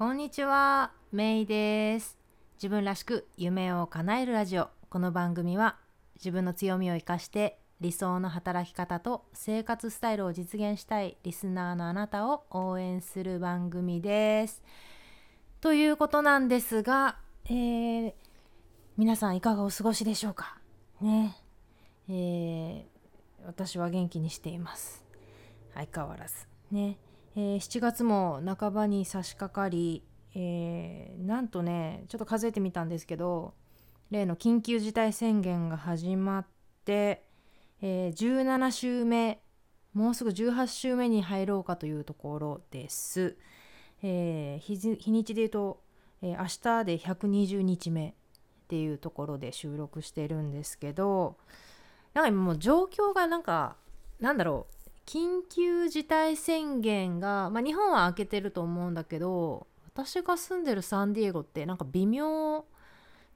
こんにちは、メイです。自分らしく夢を叶えるラジオ。この番組は自分の強みを生かして理想の働き方と生活スタイルを実現したいリスナーのあなたを応援する番組です。ということなんですが、えー皆さんいかがお過ごしでしょうか？ね。えー私は元気にしています。相変わらず。ね。えー7月も半ばに差し掛かり、えーなんとねちょっと数えてみたんですけど例の緊急事態宣言が始まって、えー17週目もうすぐ18週目に入ろうかというところです。えー日にちで言うと、えー明日で120日目っていうところで収録してるんですけどなんか今もう状況がなんかなんだろう緊急事態宣言が、まあ、日本は開けてると思うんだけど私が住んでるサンディエゴってなんか微妙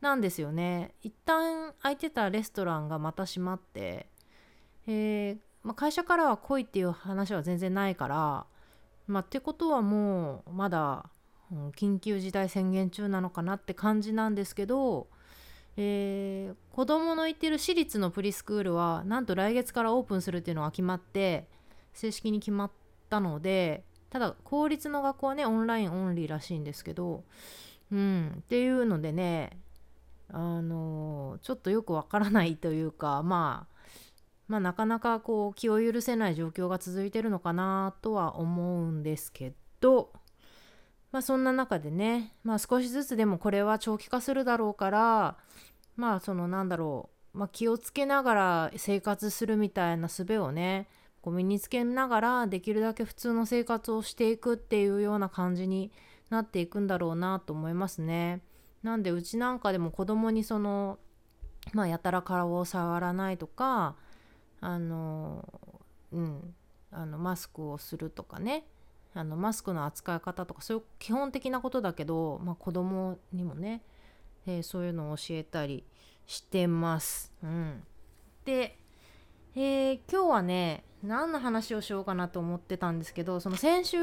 なんですよね。一旦開いてたレストランがまた閉まって、えーまあ、会社からは来いっていう話は全然ないからまあってことはもうまだ、うん緊急事態宣言中なのかなって感じなんですけどえー子供の行ってる私立のプリスクールはなんと来月からオープンするっていうのが決まって正式に決まったのでただ公立の学校はねオンラインオンリーらしいんですけどうんっていうのでねあのちょっとよくわからないというかまあまあなかなかこう気を許せない状況が続いてるのかなとは思うんですけどまあそんな中でねまあ少しずつでもこれは長期化するだろうからまあそのなんだろう、まあ、気をつけながら生活するみたいな術をねこう身につけながらできるだけ普通の生活をしていくっていうような感じになっていくんだろうなと思いますね。なんでうちなんかでも子供にそのまあやたら顔を触らないとかあのうんあのマスクをするとかねあのマスクの扱い方とかそういう基本的なことだけど、まあ、子供にもねえーそういうのを教えたりしてます。うん、で、えー今日はね何の話をしようかなと思ってたんですけどその先週、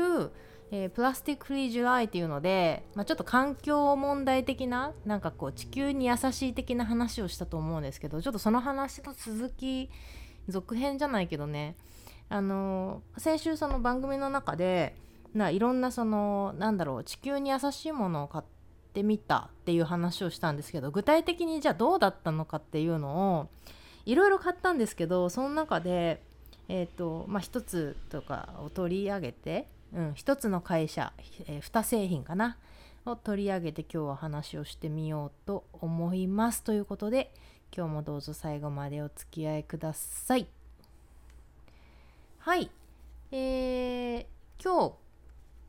えープラスティック・フリー・ジュライっていうので、まあ、ちょっと環境問題的ななんかこう地球に優しい的な話をしたと思うんですけどちょっとその話の続き続編じゃないけどね。あのー先週その番組の中でないろんなそのなんだろう地球に優しいものを買ってみたっていう話をしたんですけど具体的にじゃあどうだったのかっていうのをいろいろ買ったんですけどその中でえっ、とまあ一つとかを取り上げて、うん、一つの会社、えー、2製品かなを取り上げて今日は話をしてみようと思います。ということで今日もどうぞ最後までお付き合いください。はい。えー、今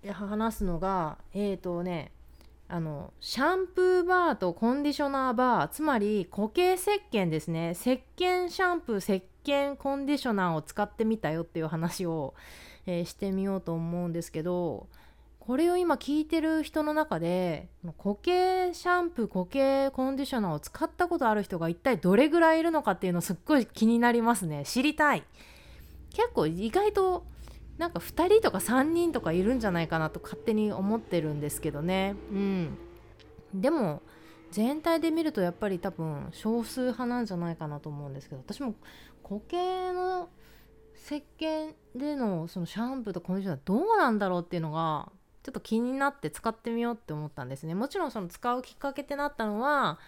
日話すのがえっ、とねあのシャンプーバーとコンディショナーバーつまり固形石鹸ですね。石鹸シャンプー石鹸コンディショナーを使ってみたよっていう話を、えーしてみようと思うんですけどこれを今聞いてる人の中で固形シャンプー固形コンディショナーを使ったことある人が一体どれぐらいいるのかっていうのすっごい気になりますね。知りたい。結構意外となんか2人とか3人とかいるんじゃないかなと勝手に思ってるんですけどね。うん。でも全体で見るとやっぱり多分少数派なんじゃないかなと思うんですけど私も固形の石鹸でのそのシャンプーとコンディショナーどうなんだろうっていうのがちょっと気になって使ってみようって思ったんですね。もちろんその使うきっかけってなったのは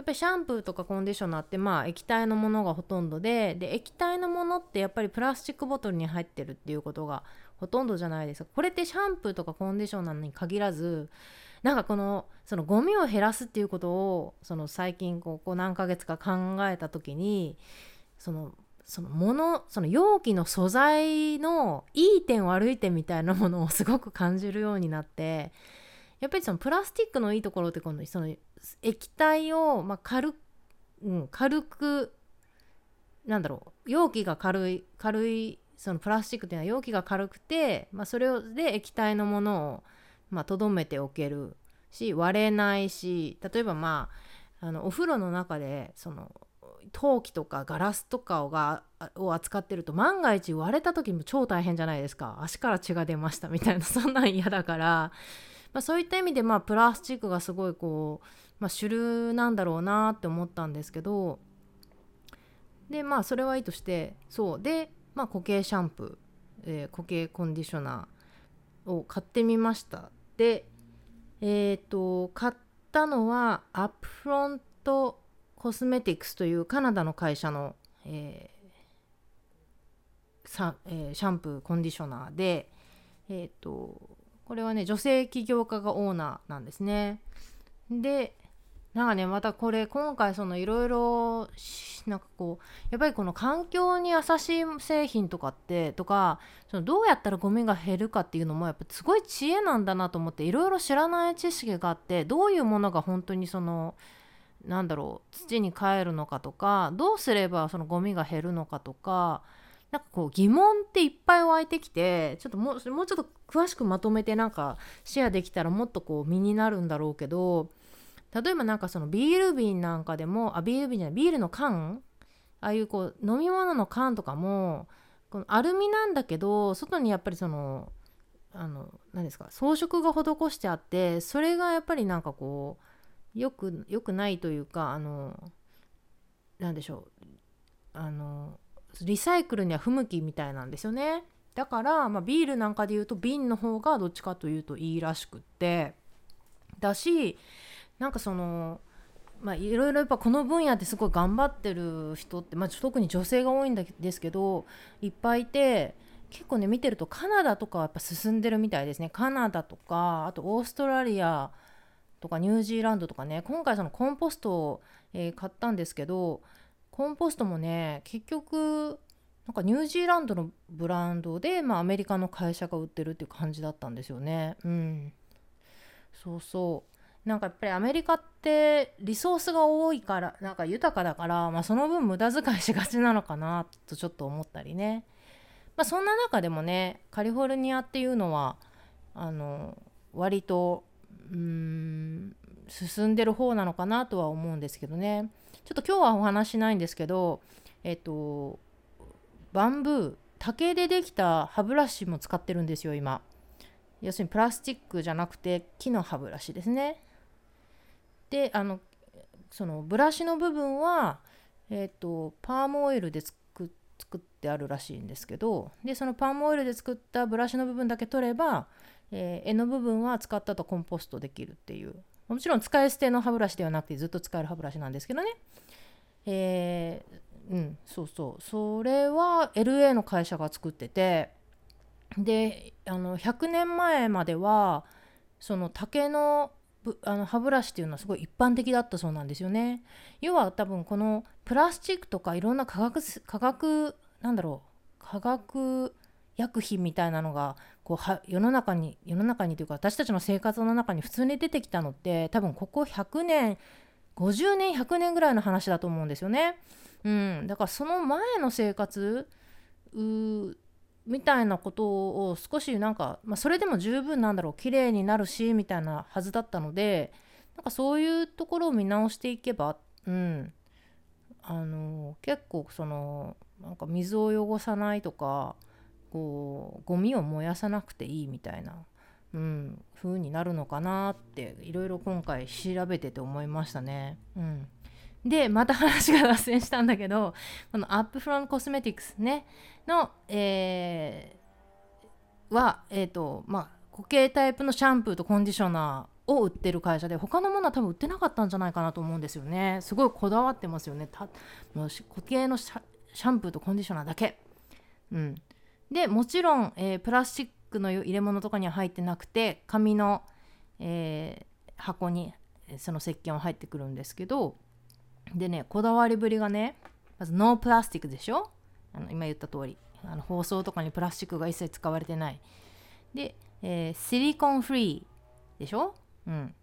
やっぱりシャンプーとかコンディショナーってまあ液体のものがほとんどでで液体のものってやっぱりプラスチックボトルに入ってるっていうことがほとんどじゃないですか。これってシャンプーとかコンディショナーに限らずなんかこのそのゴミを減らすっていうことをその最近ここ何ヶ月か考えた時にそのそのものその容器の素材のいい点悪い点みたいなものをすごく感じるようになってやっぱりそのプラスチックのいいところってこのその液体をまあ軽,、うん、軽くなんだろう容器が軽い軽いそのプラスチックっていうのは容器が軽くて、まあ、それで液体のものをまあ留めておけるし割れないし例えばまああのお風呂の中でその陶器とかガラスとかをがを扱ってると万が一割れた時も超大変じゃないですか。足から血が出ましたみたいなそんなん嫌だから。まあ、そういった意味でまあプラスチックがすごいこう、まあ、主流なんだろうなって思ったんですけどでまあそれはいいとしてそう。で、まあ、固形シャンプー、えー、固形コンディショナーを買ってみました。でえっ、ー、と買ったのはアップフロントコスメティクスというカナダの会社の、えーさえー、シャンプーコンディショナーでえっ、ー、とこれはね女性起業家がオーナーなんですね。でなんかねまたこれ今回そのいろいろなんかこうやっぱりこの環境に優しい製品とかってとかそのどうやったらゴミが減るかっていうのもやっぱすごい知恵なんだなと思っていろいろ知らない知識があってどういうものが本当にそのなんだろう土に帰るのかとかどうすればそのゴミが減るのかとかなんかこう疑問っていっぱい湧いてきてちょっともうもうちょっと詳しくまとめてなんかシェアできたらもっとこう身になるんだろうけど例えばなんかそのビール瓶なんかでもあビール瓶じゃないビールの缶？ああいうこう飲み物の缶とかもこのアルミなんだけど外にやっぱりそのあの何ですか装飾が施してあってそれがやっぱりなんかこうよくよくないというかあの何でしょうあのリサイクルには不向きみたいなんですよね。だから、まあ、ビールなんかで言うと瓶の方がどっちかというといいらしくって。だしなんかそのまあいろいろやっぱこの分野ってすごい頑張ってる人って、まあ、特に女性が多いんですけどいっぱいいて結構ね見てるとカナダとかはやっぱ進んでるみたいですね。カナダとかあとオーストラリアとかニュージーランドとかね。今回そのコンポストを、えー、買ったんですけどコンポストもね結局なんかニュージーランドのブランドで、まあ、アメリカの会社が売ってるっていう感じだったんですよね。うん。そうそう。なんかやっぱりアメリカってリソースが多いからなんか豊かだから、まあ、その分無駄遣いしがちなのかなとちょっと思ったりね、まあ、そんな中でもねカリフォルニアっていうのはあの割とうん進んでる方なのかなとは思うんですけどね。ちょっと今日はお話しないんですけどえっとバンブー竹でできた歯ブラシも使ってるんですよ今。要するにプラスチックじゃなくて木の歯ブラシですね。であのそのブラシの部分は、えーと、パームオイルで作ってあるらしいんですけどでそのパームオイルで作ったブラシの部分だけ取れば、えー、柄の部分は使ったとコンポストできるっていう。もちろん使い捨ての歯ブラシではなくてずっと使える歯ブラシなんですけどね。えー、うんそうそうそれは LA の会社が作っててであの100年前まではその竹のあの歯ブラシっていうのはすごい一般的だったそうなんですよね。要は多分このプラスチックとかいろんな化学化学なんだろう化学薬品みたいなのがこうは世の中に世の中にというか私たちの生活の中に普通に出てきたのって多分ここ100年50年100年ぐらいの話だと思うんですよね。うん、だからその前の生活みたいなことを少しなんか、まあ、それでも十分なんだろう。綺麗になるしみたいなはずだったのでなんかそういうところを見直していけば、うん、あの結構そのなんか水を汚さないとかこうゴミを燃やさなくていいみたいな、うん、風になるのかなっていろいろ今回調べてて思いましたね。うん。でまた話が脱線したんだけど このアップフロンコスメティクスねの、えー、はえっ、ー、とまあ固形タイプのシャンプーとコンディショナーを売ってる会社で他のものは多分売ってなかったんじゃないかなと思うんですよね。すごいこだわってますよね。たもう固形のシャンプーとコンディショナーだけ。うん。でもちろん、えー、プラスチックの入れ物とかには入ってなくて紙の、えー、箱にその石鹸は入ってくるんですけどでねこだわりぶりがねまずノープラスティックでしょ？あの今言った通り。あり包装とかにプラスチックが一切使われてない。で、えー、シリコンフリーでしょ？うん。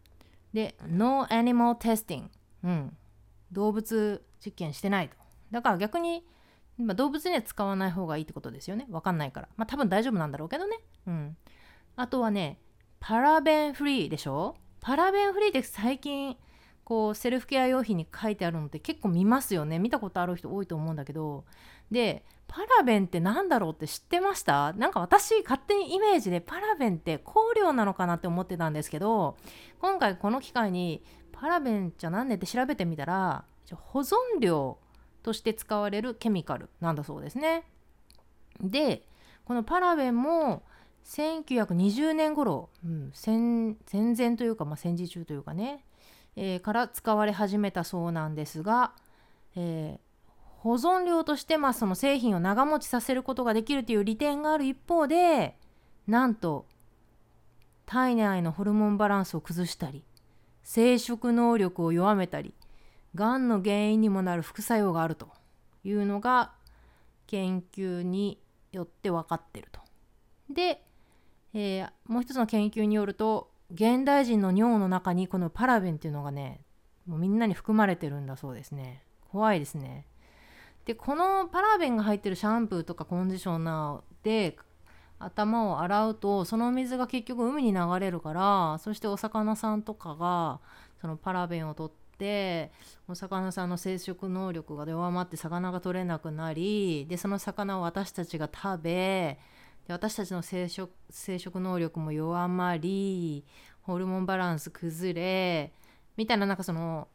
で No animal testing うん。動物実験してないと。だから逆に、まあ、動物には使わない方がいいってことですよね。わかんないから。まあ多分大丈夫なんだろうけどね。うん。あとはねパラベンフリーでしょ？パラベンフリーって最近こうセルフケア用品に書いてあるのって結構見ますよね。見たことある人多いと思うんだけど。でパラベンって何だろうって知ってました？なんか私勝手にイメージでパラベンって香料なのかなって思ってたんですけど今回この機会にパラベンじゃ何ねって調べてみたら保存料として使われるケミカルなんだそうですね。でこのパラベンも1920年頃、うん、戦戦前というか、まあ、戦時中というかね、えー、から使われ始めたそうなんですが、えー、保存料として、まあ、その製品を長持ちさせることができるという利点がある一方でなんと体内のホルモンバランスを崩したり生殖能力を弱めたりがんの原因にもなる副作用があるというのが研究によって分かってると。で、えー、もう一つの研究によると現代人の尿の中にこのパラベンっていうのがねもうみんなに含まれてるんだそうですね怖いですねでこのパラベンが入ってるシャンプーとかコンディショナーで頭を洗うとその水が結局海に流れるからそしてお魚さんとかがそのパラベンを取ってお魚さんの生殖能力が弱まって魚が取れなくなりでその魚を私たちが食べで私たちの生殖生殖能力も弱まりホルモンバランス崩れみたいななんかその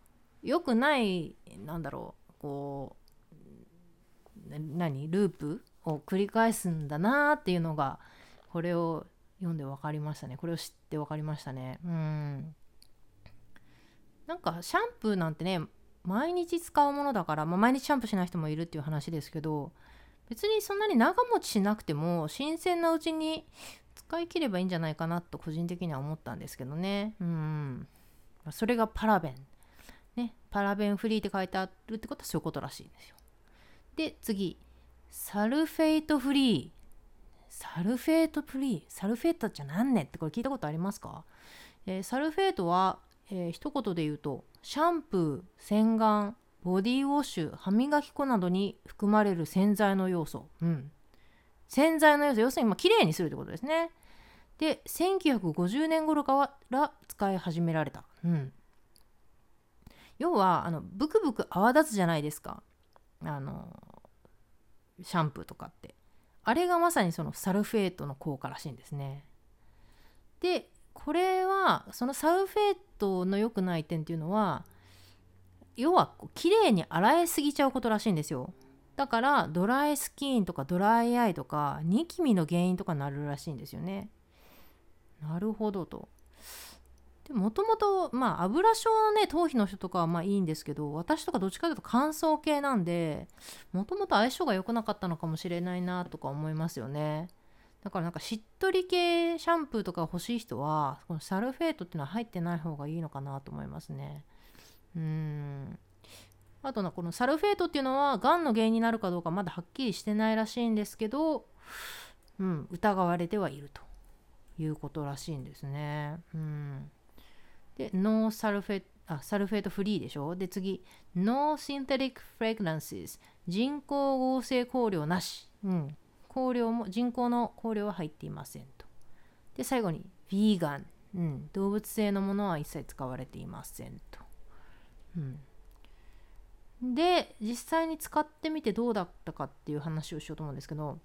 良くないなんだろうこう何ループを繰り返すんだなっていうのがこれを読んで分かりましたね。これを知って分かりましたね。うん。なんかシャンプーなんてね毎日使うものだから、まあ、毎日シャンプーしない人もいるっていう話ですけど別にそんなに長持ちしなくても新鮮なうちに使い切ればいいんじゃないかなと個人的には思ったんですけどね。うん。それがパラベン。ね。パラベンフリーって書いてあるってことはそういうことらしいんですよ。で次。 sulfate free。sulfate free？ sulfate じゃなんねってこれ聞いたことありますか、えー、 sulfate は、えー、一言で言うとシャンプー洗顔ボディウォッシュ歯磨き粉などに含まれる洗剤の要素、うん、洗剤の要素要するにまあ綺麗にするってことですね。で1950年頃から使い始められた、うん、要はあのブクブク泡立つじゃないですか。あのシャンプーとかって。あれがまさにそのサルフェートの効果らしいんですね。でこれはそのサルフェートの良くない点っていうのは要は綺麗に洗いすぎちゃうことらしいんですよ。だからドライスキンとかドライアイとかニキビの原因とかになるらしいんですよね。なるほどと。もともとまあ油症のね頭皮の人とかはまあいいんですけど私とかどっちかというと乾燥系なんでもともと相性が良くなかったのかもしれないなとか思いますよね。だからなんかしっとり系シャンプーとか欲しい人はこのサルフェートっていうのは入ってない方がいいのかなと思いますねうんあとなこのサルフェートっていうのはがんの原因になるかどうかまだはっきりしてないらしいんですけど、うん、疑われてはいるということらしいんですね。うんで、 no sulfa あ sulfate free でしょ？で、次、 no synthetic fragrances 人工合成香料なし。うん。香料も、人工の香料は入っていませんと。で、最後に、ヴィーガン。うん。動物性のものは一切使われていませんと。うん。で、実際に使ってみてどうだったかっていう話をしようと思うんですけど、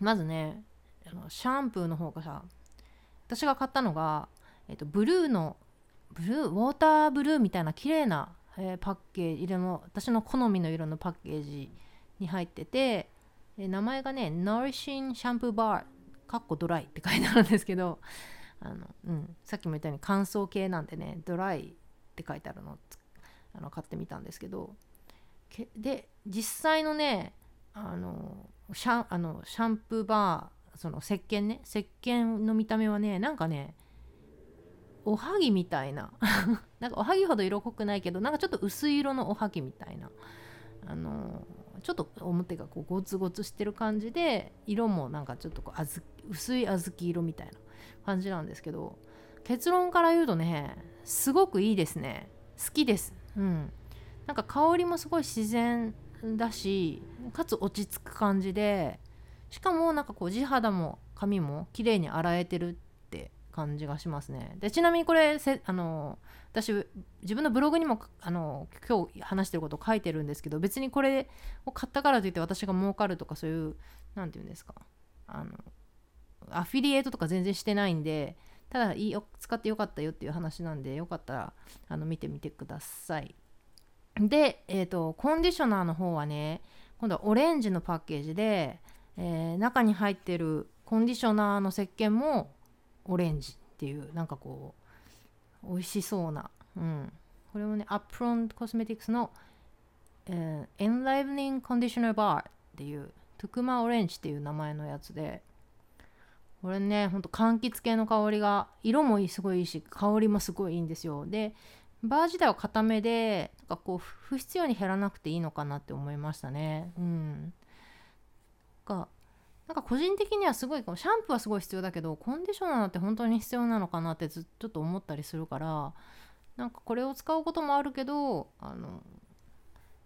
まずね、あのシャンプーの方がさ、私が買ったのが、えっと、ブルーのブルー？ウォーターブルーみたいな綺麗な、えー、パッケージ色の私の好みの色のパッケージに入ってて、え、名前がね Nourishing Shampoo Bar かっこドライって書いてあるんですけどあの、うん、さっきも言ったように乾燥系なんでねドライって書いてあるのあの買ってみたんですけどで実際のねあのシャあのシャンプーバーその石鹸ね石鹸の見た目はねなんかねおはぎみたいな。なんかおはぎほど色濃くないけどなんかちょっと薄い色のおはぎみたいな。あのちょっと表がこうゴツゴツしてる感じで色もなんかちょっとこうあず薄い小豆色みたいな感じなんですけど結論から言うとねすごくいいですね。好きです。うん。なんか香りもすごい自然だしかつ落ち着く感じでしかもなんかこう地肌も髪も綺麗に洗えてるって感じがしますね。でちなみにこれせあの私自分のブログにもあの今日話してることを書いてるんですけど別にこれを買ったからといって私が儲かるとかそういう何て言うんですかあのアフィリエイトとか全然してないんでただいいよ使ってよかったよっていう話なんでよかったらあの見てみてください。で、えーと、コンディショナーの方はね今度はオレンジのパッケージで、えー、中に入ってるコンディショナーの石鹸もオレンジっていうなんかこう美味しそうな、うん、これもねアップロンコスメティクスの、えー、エンライブニングコンディショナーバーっていうトゥクマオレンジっていう名前のやつでこれねほんと柑橘系の香りが色もすごいいいし香りもすごいいいんですよ。でバー自体は固めでなんかこう不必要に減らなくていいのかなって思いましたね。うんかなんか個人的にはすごいシャンプーはすごい必要だけどコンディショナーって本当に必要なのかなってずっとと思ったりするからなんかこれを使うこともあるけどあの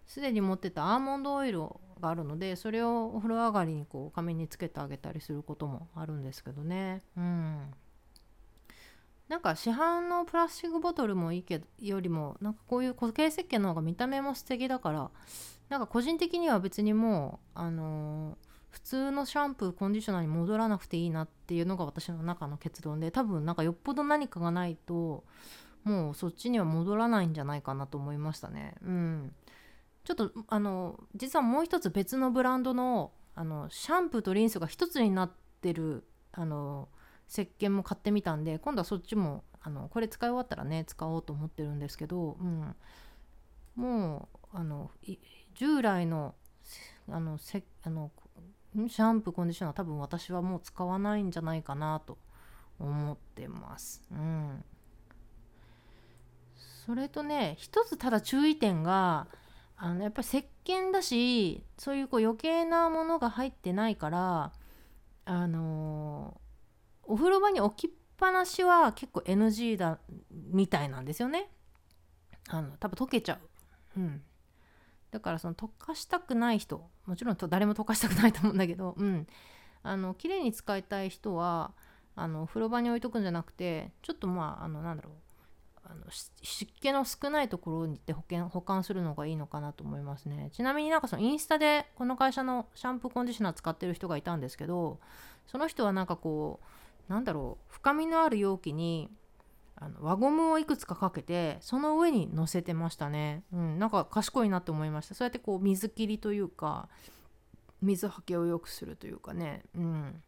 すでに持ってたアーモンドオイルがあるのでそれをお風呂上がりにこう髪につけてあげたりすることもあるんですけどね。うん。なんか市販のプラスチックボトルもいいけどよりもなんかこういう固形石鹸の方が見た目も素敵だからなんか個人的には別にもうあのー、普通のシャンプーコンディショナーに戻らなくていいなっていうのが私の中の結論で多分なんかよっぽど何かがないともうそっちには戻らないんじゃないかなと思いましたね。うん。ちょっとあの実はもう一つ別のブランドのあのシャンプーとリンスが一つになってるあの石鹸も買ってみたんで今度はそっちもあのこれ使い終わったらね使おうと思ってるんですけど、うん、もうあの従来のあのせあのシャンプーコンディショナー多分私はもう使わないんじゃないかなと思ってます。うん、それとね一つただ注意点があのやっぱり石鹸だしそういうこう余計なものが入ってないからあのー、お風呂場に置きっぱなしは結構 NG だみたいなんですよね。あの多分溶けちゃう。うん。だからその溶かしたくない人もちろんと誰も溶かしたくないと思うんだけど、うん、あの綺麗に使いたい人はあの風呂場に置いとくんじゃなくてちょっとまああのなんだろう。あの湿気の少ないところに行って保険保管するのがいいのかなと思いますね。ちなみになんかそのインスタでこの会社のシャンプーコンディショナー使ってる人がいたんですけどその人はなんかこうなんだろう深みのある容器にあの輪ゴムをいくつかかけてその上に乗せてましたね。うんなんか賢いなって思いました。そうやってこう水切りというか水はけを良くするというかね。うん。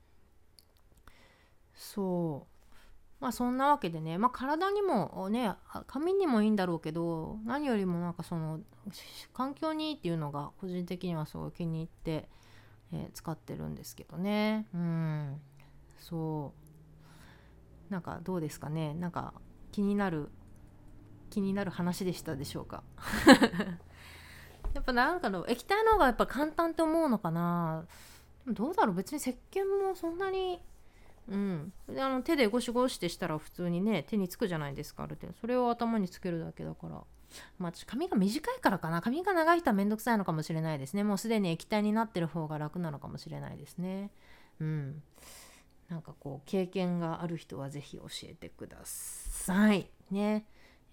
そう。まあそんなわけでね、まあ、体にもね髪にもいいんだろうけど何よりもなんかその環境にいいっていうのが個人的にはすごい気に入って、えー、使ってるんですけどね。うん。そう。なんかどうですかね？なんか気になる気になる話でしたでしょうか？やっぱなんかの液体の方がやっぱ簡単って思うのかな？どうだろう？別に石鹸もそんなにうん、であの手でゴシゴシってしたら普通にね手につくじゃないですかある程度。それを頭につけるだけだから。まあ髪が短いからかな。髪が長い人はめんどくさいのかもしれないですね。もうすでに液体になってる方が楽なのかもしれないですね。うん。なんかこう経験がある人は是非教えてください。ね。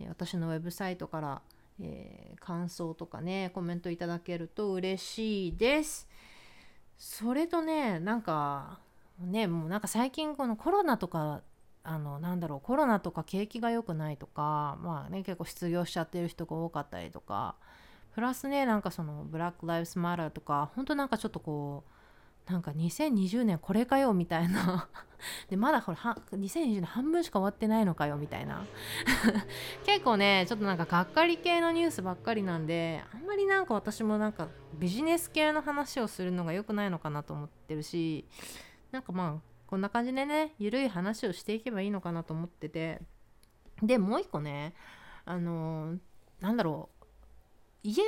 私のウェブサイトから、えー、感想とかねコメントいただけると嬉しいです。それとねなんかねもうなんか最近このコロナとかあのなんだろうコロナとか景気が良くないとかまあね結構失業しちゃってる人が多かったりとか。プラスねなんかそのブラック・ライブスマターとか本当なんかちょっとこうなんか2020年これかよみたいな。でまだこれ2020年半分しか終わってないのかよみたいな。結構ねちょっとなんかがっかり系のニュースばっかりなんであんまりなんか私もなんかビジネス系の話をするのが良くないのかなと思ってるしなんかまあこんな感じでねゆるい話をしていけばいいのかなと思ってて。でもう一個ねあのー、なんだろう。家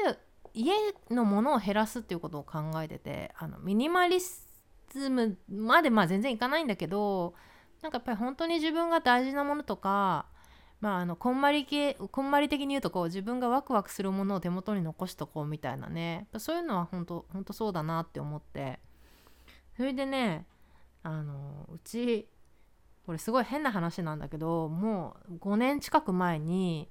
家のものを減らすっていうことを考えててあのミニマリズムまでまあ全然いかないんだけどなんかやっぱり本当に自分が大事なものとかまああのこんまり系こんまり的に言うとこう自分がワクワクするものを手元に残しとこうみたいなね。そういうのは本当本当そうだなって思って。それでねあのうちこれすごい変な話なんだけどもう5年近く前に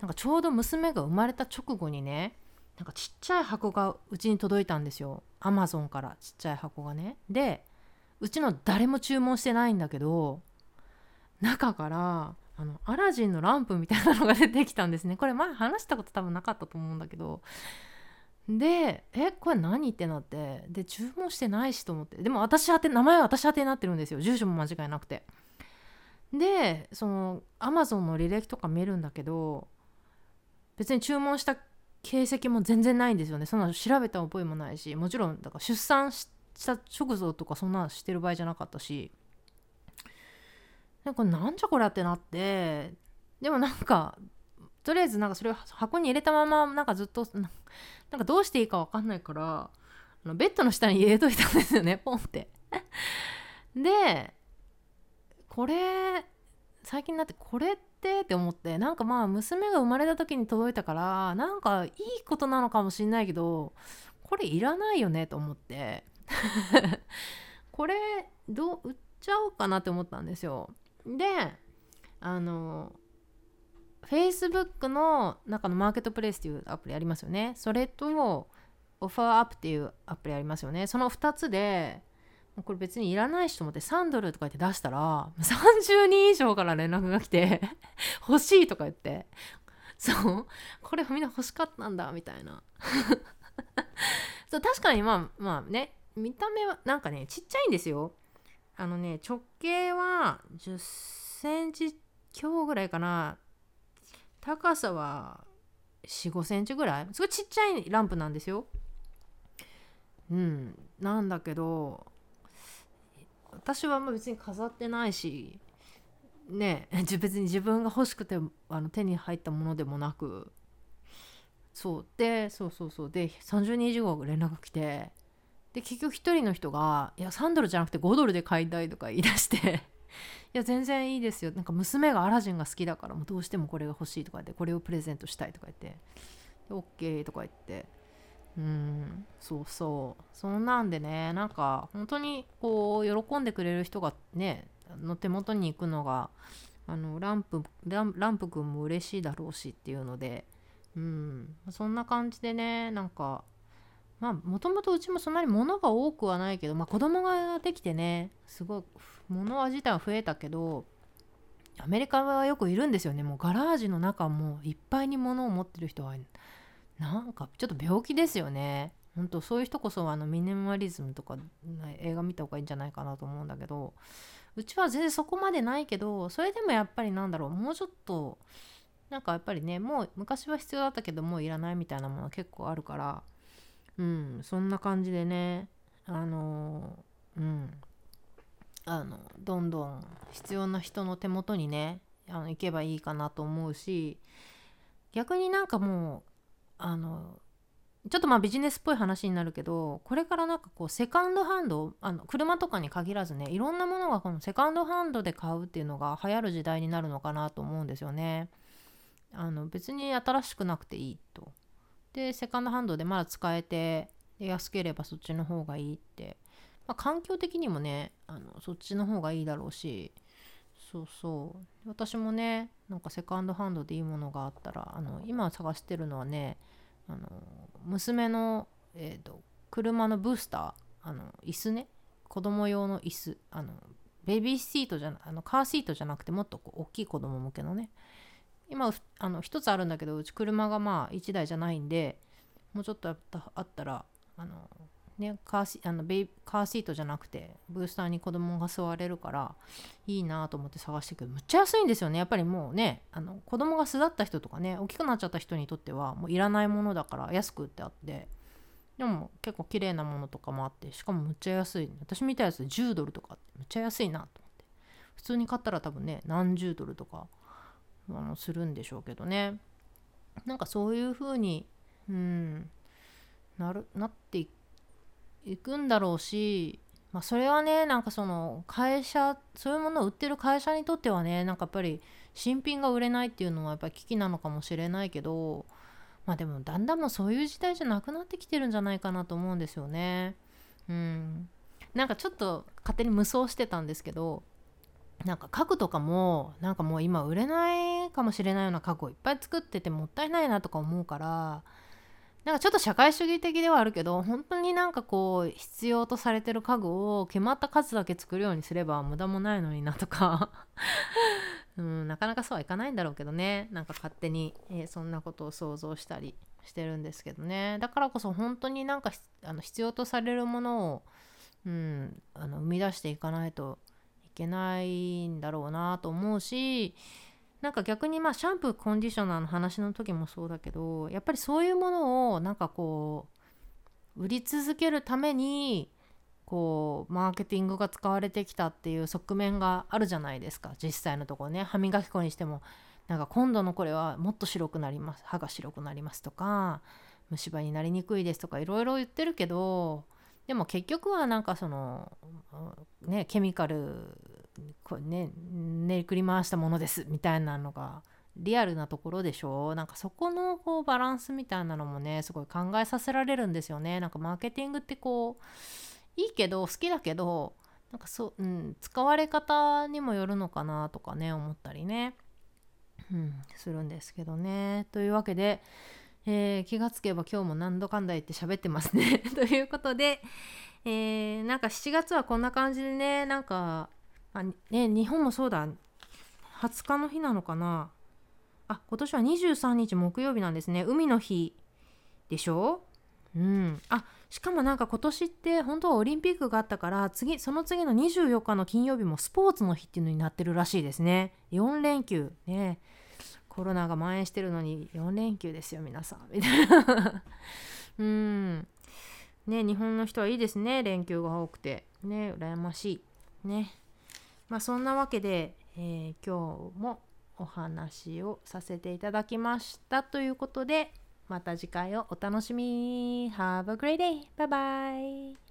なんかちょうど娘が生まれた直後にねなんかちっちゃい箱がうちに届いたんですよ。アマゾンからちっちゃい箱がね。でうちの誰も注文してないんだけど中からあのアラジンのランプみたいなのが出てきたんですね。これ前話したこと多分なかったと思うんだけど。でえこれ何ってなってで注文してないしと思って。でも私宛て名前は私宛てになってるんですよ。住所も間違いなくて。でそのアマゾンの履歴とか見るんだけど別に注文した形跡も全然ないんですよね。そんな調べた覚えもないしもちろんだから出産した直後とかそんなのしてる場合じゃなかったし。なんかなんじゃこれってなってでもなんかとりあえずなんかそれを箱に入れたままなんかずっとなんかどうしていいか分かんないからあのベッドの下に入れといたんですよね ポンって。でこれ最近になってこれってって思ってなんかまあ娘が生まれた時に届いたからなんかいいことなのかもしんないけどこれいらないよねと思って。これどう売っちゃおうかなって思ったんですよ。であの Facebook の中のマーケットプレイスっていうアプリありますよね。それとオファーアップっていうアプリありますよね。その2つでこれ別にいらないしと思って3ドルとか言って出したら30人以上から連絡が来て 欲しいとか言って。そう。これみんな欲しかったんだみたいな。そう確かにまあまあね見た目はなんかねちっちゃいんですよ。あのね直径は10センチ強ぐらいかな。高さは4 5センチぐらい。すごいちっちゃいランプなんですよ。うん。なんだけど私は別に飾ってないしね 別に自分が欲しくてあの手に入ったものでもなく。そう。でそうそうそう。で30人以上連絡来てで結局1人の人が「いや3ドルじゃなくて5ドルで買いたい」とか言い出して いや全然いいですよ。なんか娘がアラジンが好きだからもうどうしてもこれが欲しいとか言ってこれをプレゼントしたいとか言って OK とか言って。うん。そうそう。そんなんでねなんか本当にこう喜んでくれる人がねの手元に行くのがあのランプランランプ君も嬉しいだろうしっていうのでうん。そんな感じでねなんかまあもともとうちもそんなに物が多くはないけど、まあ、子供ができてねすごい物自体は増えたけどアメリカはよくいるんですよね。もうガラージの中もいっぱいに物を持ってる人はなんかちょっと病気ですよね。本当そういう人こそあのミニマリズムとか映画見た方がいいんじゃないかなと思うんだけどうちは全然そこまでないけどそれでもやっぱりなんだろうもうちょっとなんかやっぱりねもう昔は必要だったけどもういらないみたいなもの結構あるからうんそんな感じでねあのうんあのどんどん必要な人の手元にねあの行けばいいかなと思うし逆になんかもうあのちょっとまあビジネスっぽい話になるけどこれからなんかこうセカンドハンドあの車とかに限らずねいろんなものがこのセカンドハンドで買うっていうのが流行る時代になるのかなと思うんですよね。あの別に新しくなくていいと。でセカンドハンドでまだ使えて安ければそっちの方がいいって、まあ、環境的にもねあのそっちの方がいいだろうしそうそう。私もねなんかセカンドハンドでいいものがあったらあの今探してるのはねあの娘の、えーと、車のブースターあの椅子ね。子供用の椅子。あのベビーシートじゃあのカーシートじゃなくてもっとこう大きい子供向けのね。今あの1つあるんだけどうち車がまあ1台じゃないんでもうちょっとあったらあのね、カーシあのベイカーシートじゃなくてブースターに子供が座れるからいいなと思って探してくるむっちゃ安いんですよね。やっぱりもうねあの子供が巣立った人とかね大きくなっちゃった人にとってはもういらないものだから安くってあってでも結構綺麗なものとかもあってしかもむっちゃ安い。私見たやつ10ドルとかってむっちゃ安いなと思って。普通に買ったら多分ね何十ドルとかあのするんでしょうけどね。なんかそういう風にうんなるなっていく行くんだろうし、まあ、それはねなんかその会社そういうものを売ってる会社にとってはねなんかやっぱり新品が売れないっていうのはやっぱり危機なのかもしれないけどまあでもだんだんもうそういう時代じゃなくなってきてるんじゃないかなと思うんですよね。うん、なんかちょっと勝手に無双してたんですけどなんか家具とかもなんかもう今売れないかもしれないような家具をいっぱい作っててもったいないなとか思うからなんかちょっと社会主義的ではあるけど本当になんかこう必要とされてる家具を決まった数だけ作るようにすれば無駄もないのになとか。うん、なかなかそうはいかないんだろうけどね。なんか勝手に、えー、そんなことを想像したりしてるんですけどね。だからこそ本当になんかあの必要とされるものを、うん、あの生み出していかないといけないんだろうなと思うしなんか逆にまあシャンプーコンディショナーの話の時もそうだけどやっぱりそういうものをなんかこう売り続けるためにこうマーケティングが使われてきたっていう側面があるじゃないですか。実際のところね。歯磨き粉にしてもなんか今度のこれはもっと白くなります。歯が白くなりますとか虫歯になりにくいですとかいろいろ言ってるけどでも結局はなんかそのねケミカルこね練りくり回したものですみたいなのがリアルなところでしょなんかそこのこうバランスみたいなのもねすごい考えさせられるんですよね。なんかマーケティングってこういいけど好きだけどなんかそう、うん、使われ方にもよるのかなとかね思ったりね、うん、するんですけどね。というわけで、えー、気がつけば今日も何度かんだ言って喋ってますね。ということで、えー、なんか7月はこんな感じでねなんかあね日本もそうだ。20日の日なのかな。あ今年は23日木曜日なんですね。海の日でしょ？うん。あしかもなんか今年って本当はオリンピックがあったから次その次の24日の金曜日もスポーツの日っていうのになってるらしいですね。4連休。ね。コロナが蔓延してるのに4連休ですよ皆さん。みたいな。うん。ね日本の人はいいですね連休が多くて。ね羨ましい。ね。まあ、そんなわけで、えー、今日もお話をさせていただきましたということでまた次回をお楽しみに。Have a great day! Bye bye!